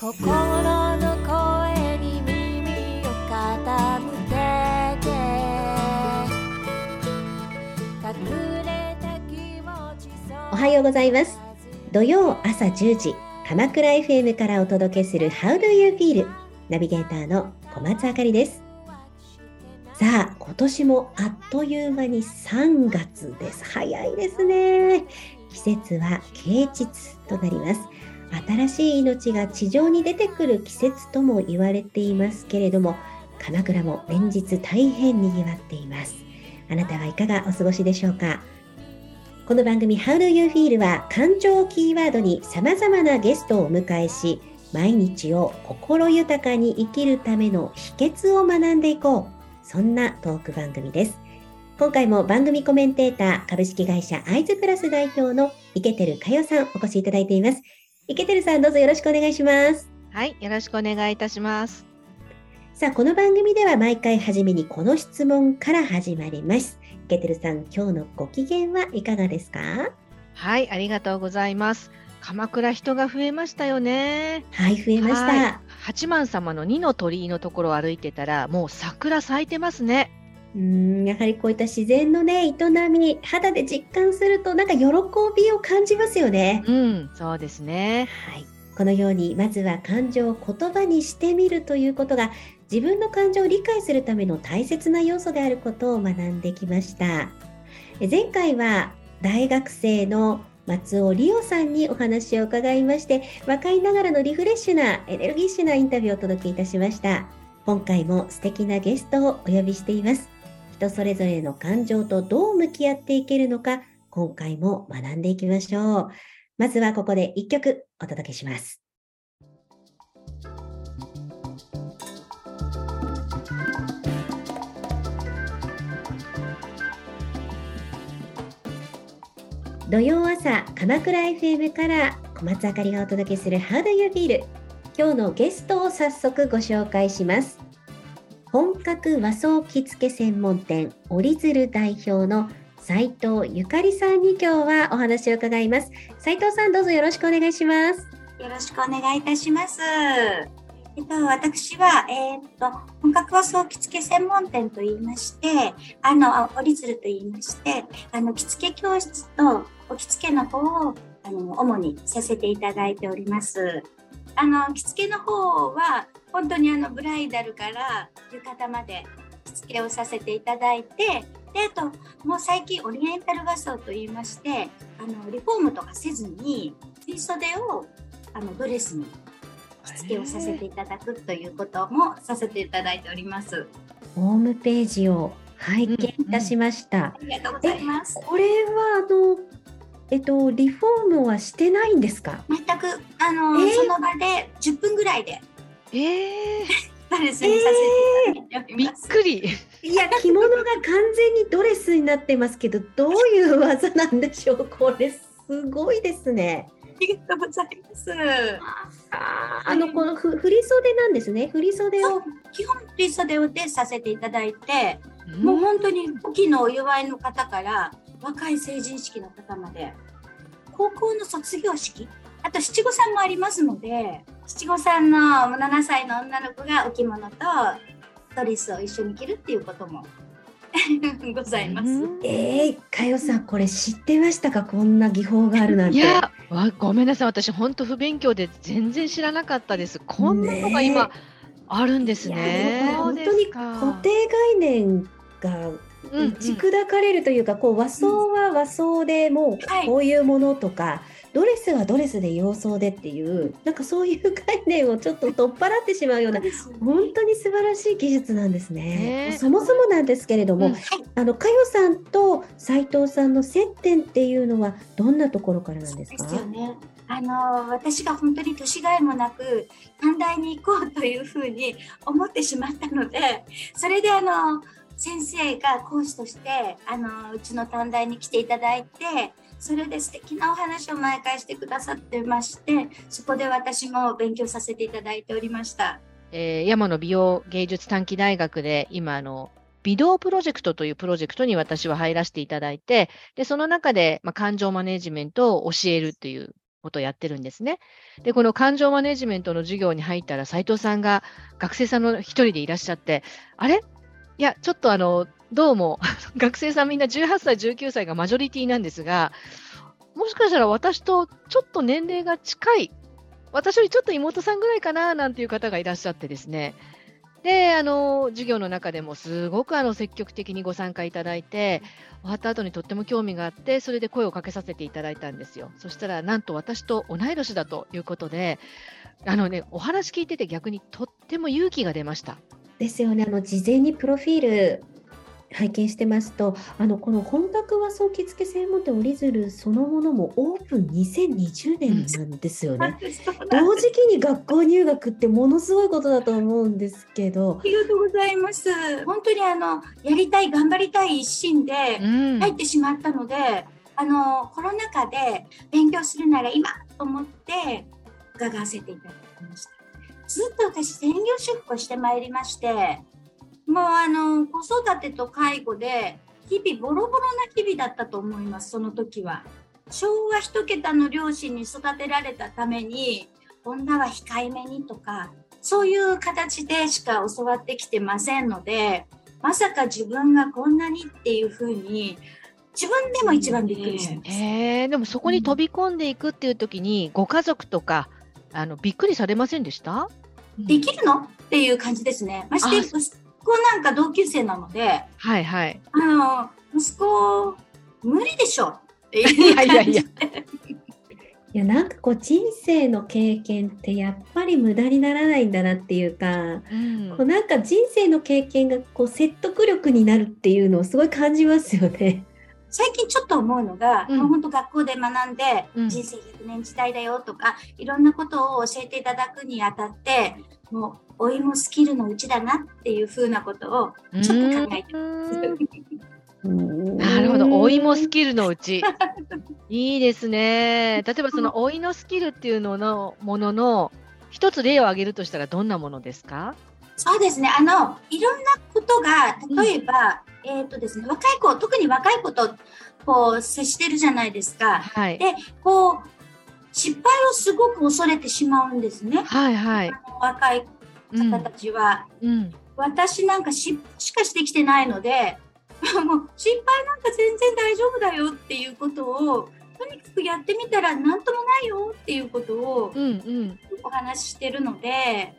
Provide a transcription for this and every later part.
心の声に耳を傾けて。隠れた気持ちおはようございます。土曜朝10時鎌倉 FM からお届けする How do you feel? ナビゲーターの小松あかりです。さあ今年もあっという間に3月です。早いですね。季節は啓蟄となります。新しい命が地上に出てくる季節とも言われていますけれども鎌倉も連日大変にぎわっています。あなたはいかがお過ごしでしょうか？この番組 How do you feel は感情キーワードに様々なゲストをお迎えし毎日を心豊かに生きるための秘訣を学んでいこう。そんなトーク番組です。今回も番組コメンテーター株式会社アイズプラス代表の池照佳代さんお越しいただいています。池照さんどうぞよろしくお願いしますはい、よろしくお願いいたします。さあこの番組では毎回初めにこの質問から始まります池照さん今日のご機嫌はいかがですか？はい、ありがとうございます。鎌倉人が増えましたよね。はい増えました、はい八幡様の二の鳥居のところを歩いてたら、もう桜咲いてますね。うーんやはりこういった自然のね営み肌で実感するとなんか喜びを感じますよね。うん、そうですね。はい、このようにまずは感情を言葉にしてみるということが自分の感情を理解するための大切な要素であることを学んできました。え前回は大学生の松尾理央さんにお話を伺いまして若いながらのリフレッシュなエネルギッシュなインタビューをお届けいたしました今回も素敵なゲストをお呼びしています人それぞれの感情とどう向き合っていけるのか今回も学んでいきましょう。まずはここで一曲お届けします。土曜朝鎌倉 FM から小松あかりがお届けする How do you feel 今日のゲストを早速ご紹介します。本格和装着付け専門店折り鶴代表の斉藤ゆかりさんに今日はお話を伺います斉藤さんどうぞよろしくお願いしますよろしくお願いいたします。えっと、私は、えーっと、本格和装着付け専門店と言いまして、あの、折り鶴と言いまして、あの、着付け教室とお着付けの方を、あの、主にさせていただいております。あの、着付けの方は、本当にあの、ブライダルから浴衣まで着付けをさせていただいて、で、あと、もう最近オリエンタル和装と言いまして、あの、リフォームとかせずに、振袖をあのドレスに着付けをさせていただくということもさせていただいております。ホームページを拝見いたしました、ありがとうございます。これはあのえっとリフォームはしてないんですか？全くあの、えー？その場で10分ぐらいでええドレスにさせていただいておびっります。くり。いや着物が完全にドレスになってますけどどういう技なんでしょう？これすごいですね。ありがとうございます。あのこのふ振り袖なんですね。振り袖を。基本振袖をでさせていただいて、もう本当に古希のお祝いの方から若い成人式の方まで高校の卒業式あと七五三もありますので七五三の7歳の女の子がお着物とドレスを一緒に着るっていうことも ございます。うんえー、かよさんこれ知ってましたか？こんな技法があるなんていや、わごめんなさい。私、本当不勉強で全然知らなかったです。こんなのが今、あるんですね。本当に固定概念が打ち砕かれるというか、こう和装は和装でもはいうこういうものとか、ドレスはドレスで洋装でっていうなんかそういう概念をちょっと取っ払ってしまうような本当に素晴らしい技術なんですね。そもそもなんですけれども、うんあの佳代さんと斉藤さんの接点っていうのはどんなところからなんですか？ですよね。あの私が本当に年がいもなく短大に行こうというふうに思ってしまったのでそれであの先生が講師としてあのうちの短大に来ていただいてそれで素敵なお話を毎回してくださってましてそこで私も勉強させていただいておりました。えー山野美容芸術短期大学で今あの美動プロジェクトというプロジェクトに私は入らせていただいて、で、その中で、まあ、感情マネジメントを教えるということをやってるんですね。で、この感情マネジメントの授業に入ったら、斉藤さんが学生さんの一人でいらっしゃって、あれ？いや、ちょっとあの、どうも、学生さんみんな18歳、19歳がマジョリティなんですが、もしかしたら私とちょっと年齢が近い、私よりちょっと妹さんぐらいかななんていう方がいらっしゃってですね、で、あの、授業の中でもすごくあの積極的にご参加いただいて、終わった後にとっても興味があって、それで声をかけさせていただいたんですよ。そしたら、なんと私と同い年だということで、あのね、お話聞いてて逆にとっても勇気が出ました。ですよね。あの、事前にプロフィール拝見してますと、あの、この本格和装着付け専門店折り鶴そのものもオープン2020年なんですよね。同時期に学校入学ってものすごいことだと思うんですけど。ありがとうございます。本当にあの、やりたい、頑張りたい一心で入ってしまったので、うん、あの、コロナ禍で勉強するなら今と思って伺わせていただきました。ずっと私専業出向してまいりまして、もうあの子育てと介護で日々ボロボロな日々だったと思いますその時は。昭和一桁の両親に育てられたために女は控えめにとかそういう形でしか教わってきてませんのでまさか自分がこんなにっていうふうに自分でも一番びっくりします、えー、でもそこに飛び込んでいくっていう時に、ご家族とかあのびっくりされませんでした？できるの？っていう感じですね。まして子なんか同級生なので、はいはい。あの、息子、無理でしょっていう感 じいやいやいや。いやなんかこう人生の経験ってやっぱり無駄にならないんだなっていうか、うん、こうなんか人生の経験がこう説得力になるっていうのをすごい感じますよね。最近ちょっと思うのが、うん、もう本当学校で学んで、うん、人生100年時代だよとかいろんなことを教えていただくにあたってもう老いもスキルのうちだなっていうふうなことをちょっと考えてます。なるほど、老いもスキルのうち。いいですね。例えばその老いのスキルっていうののものの一つ例を挙げるとしたらどんなものですか？そうですね。あの、いろんなことが、例えば、うん、えっ、とですね、若い子、特に若い子と、こう、接してるじゃないですか。はい。で、こう、失敗をすごく恐れてしまうんですね。はいはい。若い方たちは。うん、うん、私なんか失敗しかしてきてないので、もう失敗なんか全然大丈夫だよっていうことを、とにかくやってみたら何ともないよっていうことをお話ししてるので、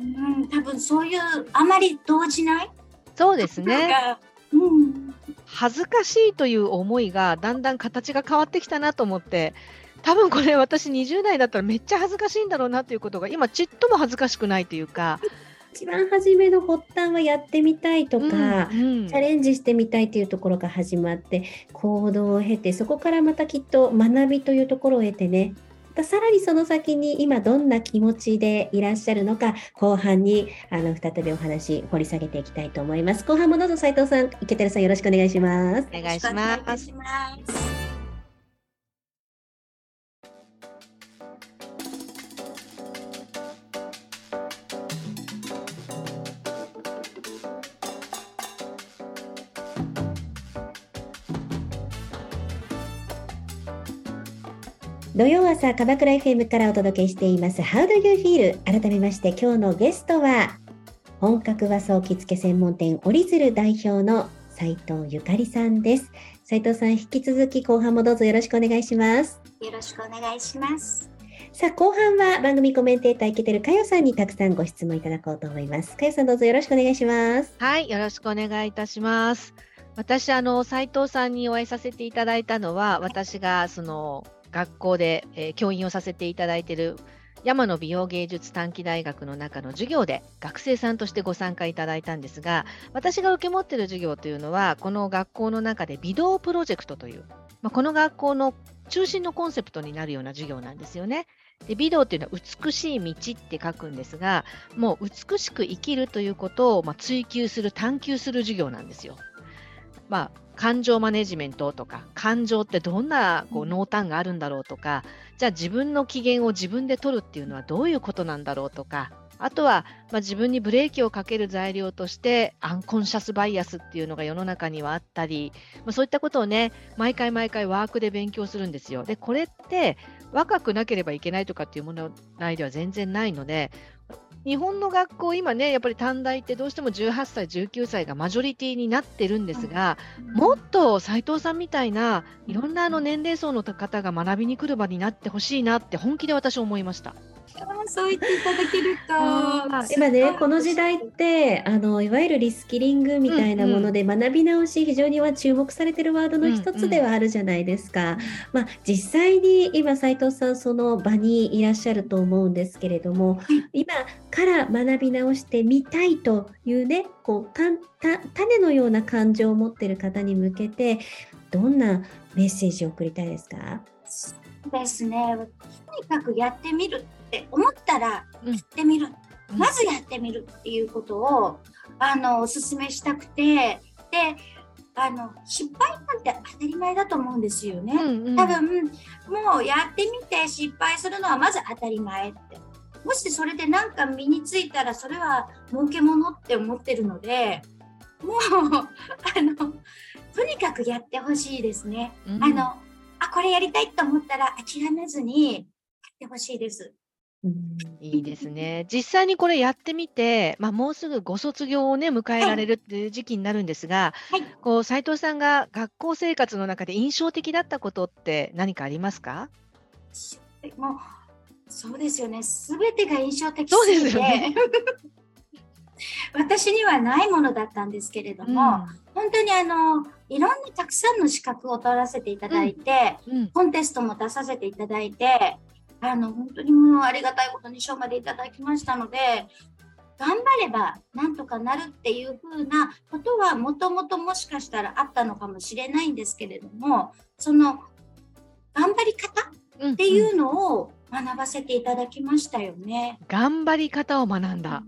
うん、うん、多分そういうあまり動じない？そうですね。うん、恥ずかしいという思いがだんだん形が変わってきたなと思って多分これ私20代だったらめっちゃ恥ずかしいんだろうなということが今ちっとも恥ずかしくないというか。一番初めの発端はやってみたいとか、うんうん、チャレンジしてみたいというところが始まって行動を経てそこからまたきっと学びというところを得てね。またさらにその先に今どんな気持ちでいらっしゃるのか後半にあの再びお話掘り下げていきたいと思います。後半もどうぞ斉藤さん池寺さんよろしくお願いします。お願いします土曜朝鎌倉 FM からお届けしています How do you feel? 改めまして今日のゲストは本格和装着付け専門店折り鶴代表の斉藤ゆかりさんです。斉藤さん引き続き後半もどうぞよろしくお願いします。よろしくお願いします。さあ後半は番組コメンテーターいけてるかよさんにたくさんご質問いただこうと思います。かよさんどうぞよろしくお願いします。はいよろしくお願いいたします。私あの斉藤さんにお会いさせていただいたのは私がその学校で、えー、教員をさせていただいている山野美容芸術短期大学の中の授業で学生さんとしてご参加いただいたんですが私が受け持っている授業というのはこの学校の中で美道プロジェクトという、まあ、この学校の中心のコンセプトになるような授業なんですよね。で美道っていうのは美しい道って書くんですがもう美しく生きるということを、ま、追求する探求する授業なんですよ。まあ、感情マネジメントとか感情ってどんなこう濃淡があるんだろうとかじゃあ自分の機嫌を自分で取るっていうのはどういうことなんだろうとかあとは、まあ、自分にブレーキをかける材料としてアンコンシャスバイアスっていうのが世の中にはあったり、まあ、そういったことをね毎回毎回ワークで勉強するんですよ。でこれって若くなければいけないとかっていう問題では全然ないので、日本の学校、今ね、やっぱり短大ってどうしても18歳、19歳がマジョリティになってるんですが、もっと斉藤さんみたいないろんなあの年齢層の方が学びに来る場になってほしいなって本気で私思いました。そう言っていただけると。今ね、この時代って、あの、いわゆるリスキリングみたいなもので、学び直し、非常には注目されてるワードの一つではあるじゃないですか。まあ、実際に今、斉藤さん、その場にいらっしゃると思うんですけれども、今から学び直してみたいというね、こう、たた種のような感情を持っている方に向けて、どんなメッセージを送りたいですか？ですね。とにかくやってみるって思ったらやってみる、うん、まずやってみるっていうことをあのお勧めしたくてであの失敗なんて当たり前だと思うんですよね、うんうん、多分もうやってみて失敗するのはまず当たり前って。もしそれで何か身についたらそれは儲けものって思ってるのでもうあのとにかくやってほしいですね、うん、あのあこれやりたいと思ったら諦めずにやってほしいですいいですね。実際にこれやってみて、まあ、もうすぐご卒業をね、迎えられるっていう時期になるんですが、はい。こう斉藤さんが学校生活の中で印象的だったことって何かありますか？もう、そうですよね。すべてが印象的そうですよね。私にはないものだったんですけれども、うん、本当にあのいろんなたくさんの資格を取らせていただいて、うんうん、コンテストも出させていただいて、あの、本当にもうありがたいことに賞までいただきましたので、頑張ればなんとかなるっていうふうなことはもともともしかしたらあったのかもしれないんですけれども、その頑張り方っていうのを学ばせていただきましたよね。うんうん、頑張り方を学んだ。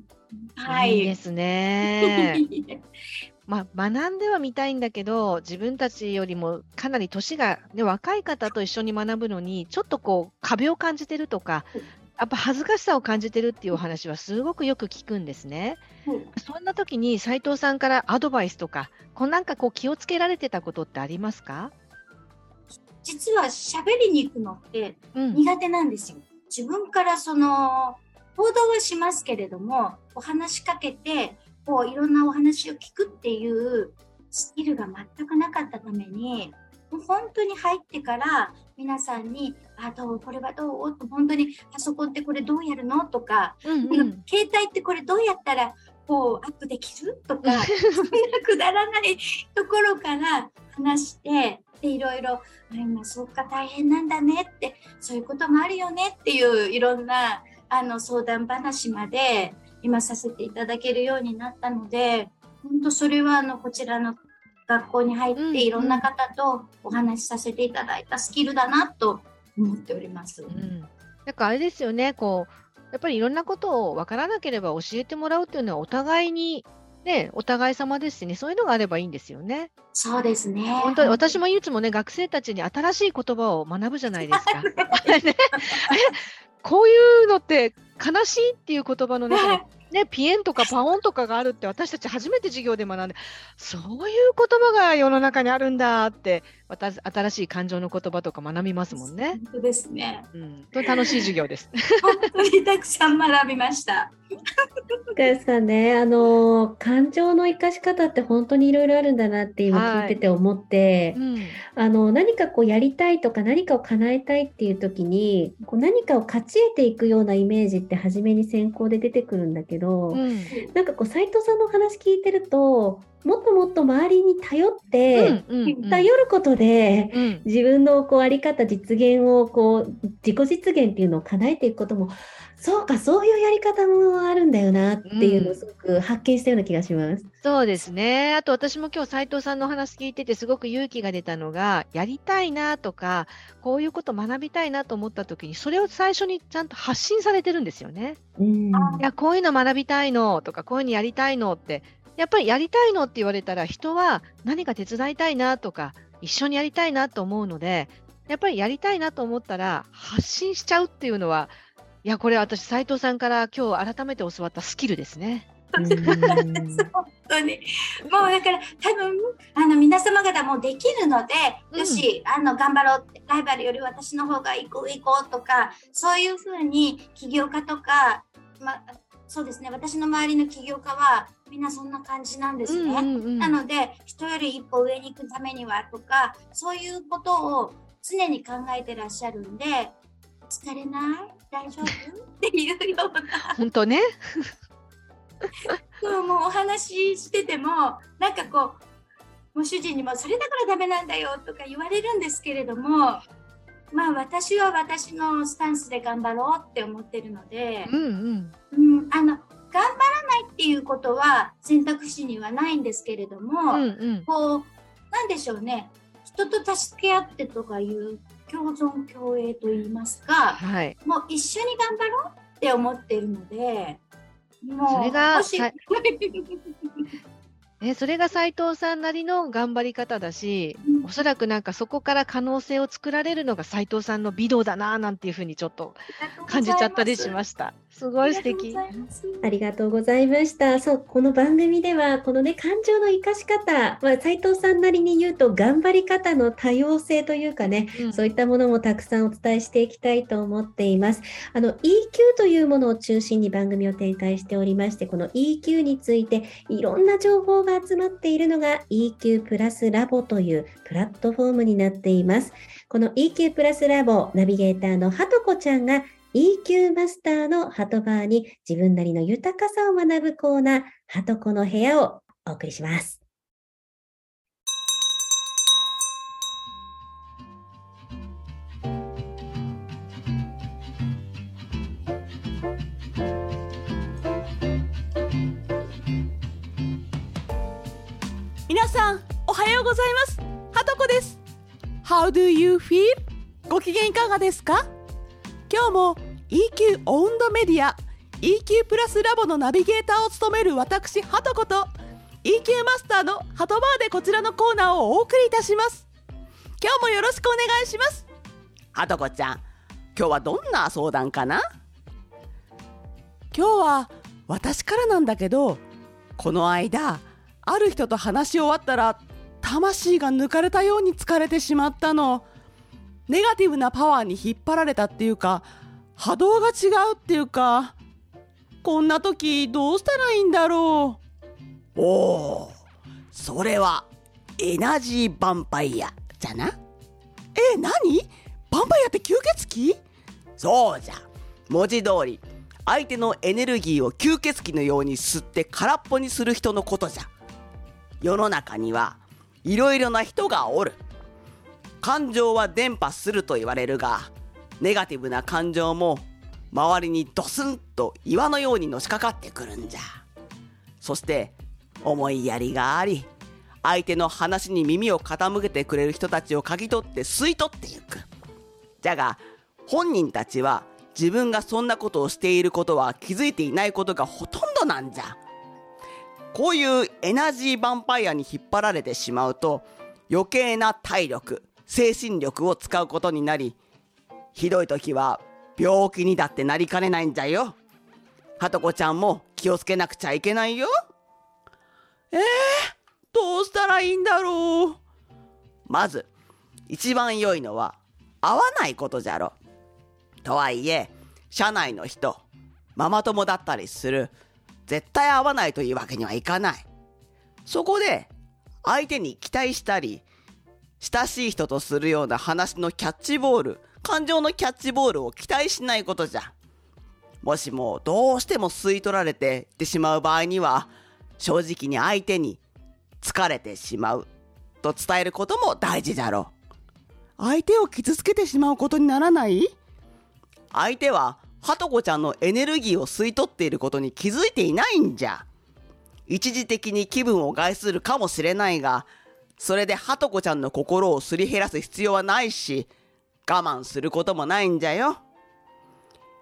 はい。いいですね。まあ、学んではみたいんだけど、自分たちよりもかなり年が、ね、若い方と一緒に学ぶのに、ちょっとこう壁を感じてるとか、やっぱ恥ずかしさを感じてるっていうお話はすごくよく聞くんですね。うん、そんな時に斉藤さんからアドバイスとか、こうなんかこう気をつけられてたことってありますか？実は喋りに行くのって苦手なんですよ。うん、自分からその報道はしますけれども、お話しかけてこういろんなお話を聞くっていうスキルが全くなかったためにもう本当に入ってから皆さんに「あどう？これはどう?」と本当に「パソコンってこれどうやるの?」とか、うんうん、携帯ってこれどうやったらこうアップできる?」とか そんなくだらないところから話してでいろいろ「今そっか大変なんだね」ってそういうこともあるよねっていういろんなあの相談話まで今させていただけるようになったので本当それはあのこちらの学校に入っていろんな方とお話しさせていただいたスキルだなと思っております。うん、なんかあれですよねこうやっぱりいろんなことを分からなければ教えてもらうっていうのはお互いにね、お互い様ですしね、そういうのがあればいいんですよね。そうですね。本当に私もいつもね、学生たちに新しい言葉を学ぶじゃないですか。こういうのって悲しいっていう言葉の中に ね、ピエンとかパオンとかがあるって私たち初めて授業で学んで、そういう言葉が世の中にあるんだって、私新しい感情の言葉とか学びますもんね。本当ですね。うん、と楽しい授業です。本当にたくさん学びました。ですかね、あの感情の生かし方って本当にいろいろあるんだなって今聞いてて思って、はいうん、あの何かこうやりたいとか何かを叶えたいっていう時にこう何かを勝ち得ていくようなイメージって初めに先行で出てくるんだけど、うん、なんかこう斉藤さんのお話聞いてるともっともっと周りに頼って、頼ることで、うん、自分のこうあり方実現をこう自己実現っていうのを叶えていくこともそうかそういうやり方もあるんだよなっていうのをすごく発見したような気がします。うん、そうですねあと私も今日斉藤さんのお話聞いててすごく勇気が出たのがやりたいなとかこういうこと学びたいなと思った時にそれを最初にちゃんと発信されてるんですよね。うん、いやこういうの学びたいのとかこういうのやりたいのってやっぱりやりたいのって言われたら人は何か手伝いたいなとか一緒にやりたいなと思うのでやっぱりやりたいなと思ったら発信しちゃうっていうのはいやこれ私斉藤さんから今日改めて教わったスキルですね。本当当に。もうだから多分、あの皆様方もできるので、うんよし、あの頑張ろうって、ライバルより私の方が行こう行こうとか、そういうふうに起業家とか、ま、そうですね、私の周りの起業家はみんなそんな感じなんですね。うんうんうんなので、人より一歩上に行くためにはとか、そういうことを常に考えてらっしゃるんで、疲れない？大丈夫？っていうような。本当ね。そうもうお話ししててもなんかこうもう主人にもそれだからダメなんだよとか言われるんですけれどもまあ私は私のスタンスで頑張ろうって思ってるので、うんうん。うん、あの頑張らないっていうことは選択肢にはないんですけれども、うんうん。こうなんでしょうね人と助け合ってとかいう共存共栄といいますかはい。もう一緒に頑張ろうって思ってるのでもうそれがもしさね、それが斉 藤さんなりの頑張り方だし、おそらくなんかそこから可能性を作られるのが斉藤さんの美道だななんていうふうにちょっと感じちゃったりしました。すごい素敵。ありがとうございました。そう、この番組では、このね、感情の生かし方、まあ、斉藤さんなりに言うと、頑張り方の多様性というかね、うんそういったものもたくさんお伝えしていきたいと思っています。あの、EQ というものを中心に番組を展開しておりまして、この EQ についていろんな情報が集まっているのが EQ プラスラボというプラットフォームになっています。この EQ プラスラボナビゲーターのはとこちゃんが EQ マスターのハトバーに自分なりの豊かさを学ぶコーナー、ハトコの部屋をお送りします。皆さんおはようございますはとこです How do you feel? ご機嫌いかがですか？今日も EQ オウンドメディア EQ プラスラボのナビゲーターを務める私はとこと EQ マスターのハトバーでこちらのコーナーをお送りいたします。今日もよろしくお願いします。はとこちゃん今日はどんな相談かな？今日は私からなんだけどこの間ある人と話し終わったら魂が抜かれたように疲れてしまったの。ネガティブなパワーに引っ張られたっていうか波動が違うっていうかこんな時どうしたらいいんだろう？おおそれはエナジーヴァンパイアじゃな？え何？ヴァンパイアって吸血鬼？そうじゃ文字通り相手のエネルギーを吸血鬼のように吸って空っぽにする人のことじゃ。世の中にはいろいろな人がおる。感情は伝播すると言われるがネガティブな感情も周りにドスンと岩のようにのしかかってくるんじゃ。そして思いやりがあり相手の話に耳を傾けてくれる人たちを嗅ぎ取って吸い取っていく。じゃが本人たちは自分がそんなことをしていることは気づいていないことがほとんどなんじゃ。こういうエナジーヴァンパイアに引っ張られてしまうと余計な体力精神力を使うことになりひどい時は病気にだってなりかねないんじゃよ。はとこちゃんも気をつけなくちゃいけないよ。えー、どうしたらいいんだろう。まず一番良いのは合わないことじゃろ。とはいえ社内の人ママ友だったりする絶対合わないというわけにはいかない。そこで、相手に期待したり、親しい人とするような話のキャッチボール、感情のキャッチボールを期待しないことじゃ。もしもどうしても吸い取られてってしまう場合には、正直に相手に疲れてしまうと伝えることも大事だろう。相手を傷つけてしまうことにならない？相手ははとこちゃんのエネルギーを吸い取っていることに気づいていないんじゃ。一時的に気分を害するかもしれないが、それではとこちゃんの心をすり減らす必要はないし、我慢することもないんじゃよ。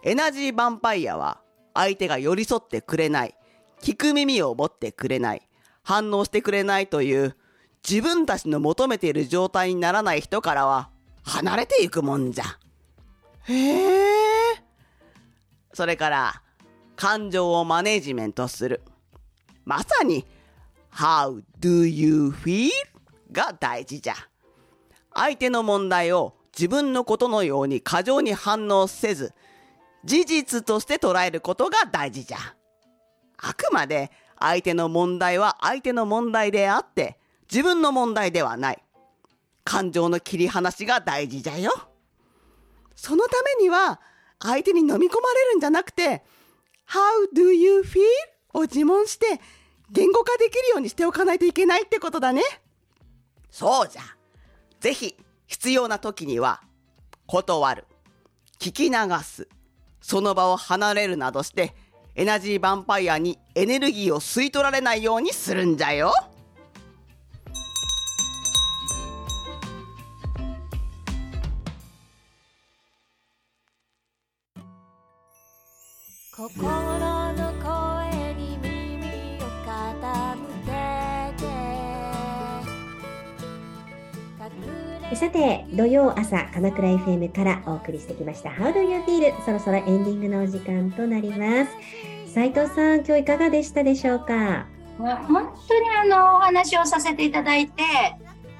エナジーヴァンパイアは相手が寄り添ってくれない、聞く耳を持ってくれない、反応してくれないという自分たちの求めている状態にならない人からは離れていくもんじゃ。へえ。それから、感情をマネジメントする。まさに、How do you feel? が大事じゃ。相手の問題を自分のことのように過剰に反応せず、事実として捉えることが大事じゃ。あくまで相手の問題は相手の問題であって、自分の問題ではない。感情の切り離しが大事じゃよ。そのためには、相手に飲み込まれるんじゃなくて、How do you feel? を自問して、言語化できるようにしておかないといけないってことだね。そうじゃ。ぜひ、必要な時には、断る。聞き流す。その場を離れるなどして、エナジーヴァンパイアにエネルギーを吸い取られないようにするんじゃよ。心のさて、土曜朝、鎌倉 FM からお送りしてきました How do you feel? そろそろエンディングのお時間となります。斉藤さん、今日いかがでしたでしょうか？本当にあのお話をさせていただいて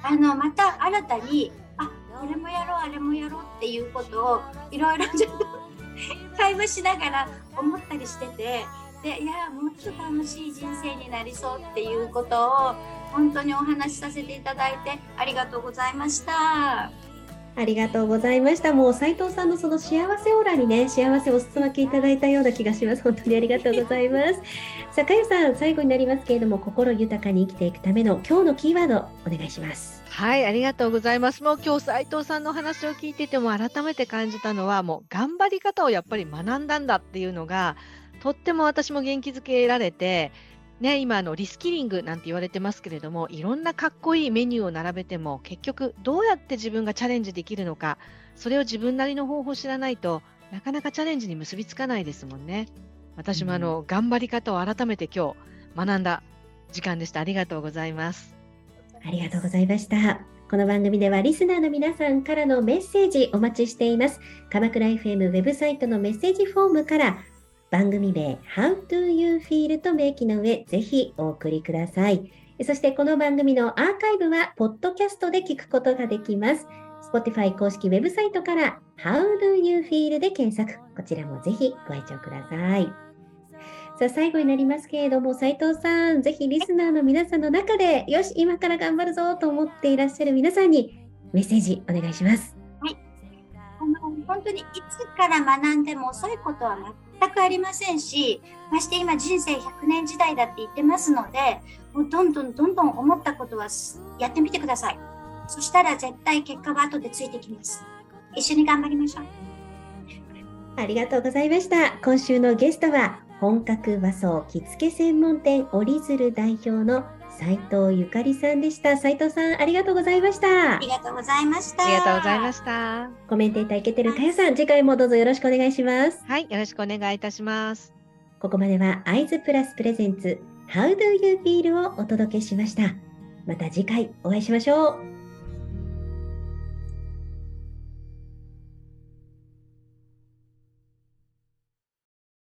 あのまた新たにあこれもやろうあれもやろうっていうことをいろいろちょっと 会話しながら思ったりしててでいやもっと楽しい人生になりそうっていうことを本当にお話しさせていただいてありがとうございました。ありがとうございました。もう斉藤さんのその幸せオーラにね、幸せをお裾分けいただいたような気がします。本当にありがとうございます。さあ、かゆさん、最後になりますけれども、心豊かに生きていくための今日のキーワード、お願いします。はい、ありがとうございます。もう今日斉藤さんの話を聞いてても改めて感じたのは、もう頑張り方をやっぱり学んだんだっていうのが、とっても私も元気づけられて、ね、今あのリスキリングなんて言われてますけれども、いろんなかっこいいメニューを並べても、結局どうやって自分がチャレンジできるのか、それを自分なりの方法を知らないとなかなかチャレンジに結びつかないですもんね。私もあの、頑張り方を改めて今日学んだ時間でした。ありがとうございます。ありがとうございました。この番組ではリスナーの皆さんからのメッセージお待ちしています。鎌倉 FM ウェブサイトのメッセージフォームから番組名 How do you feel と明記の上、ぜひお送りください。そしてこの番組のアーカイブはポッドキャストで聞くことができます。Spotify 公式ウェブサイトから How do you feel で検索。こちらもぜひご愛聴ください。さあ最後になりますけれども、斉藤さん、ぜひリスナーの皆さんの中で、よし、今から頑張るぞと思っていらっしゃる皆さんにメッセージお願いします。はいあの本当にいつから学んでも遅いことは全くありませんし、まして今人生100年時代だって言ってますので、もうどんどんどんどん思ったことはやってみてください。そしたら絶対結果は後でついてきます。一緒に頑張りましょう。ありがとうございました。今週のゲストは、本格和装着付け専門店折り鶴代表の斉藤ゆかりさんでした。斉藤さん、ありがとうございましたあり。がとうございました。ありがとうございました。コメンテーターいけてるかやさん、次回もどうぞよろしくお願いします。はい、よろしくお願いいたします。ここまでは、アイズプラスプレゼンツ、How do you feel をお届けしました。また次回お会いしましょう。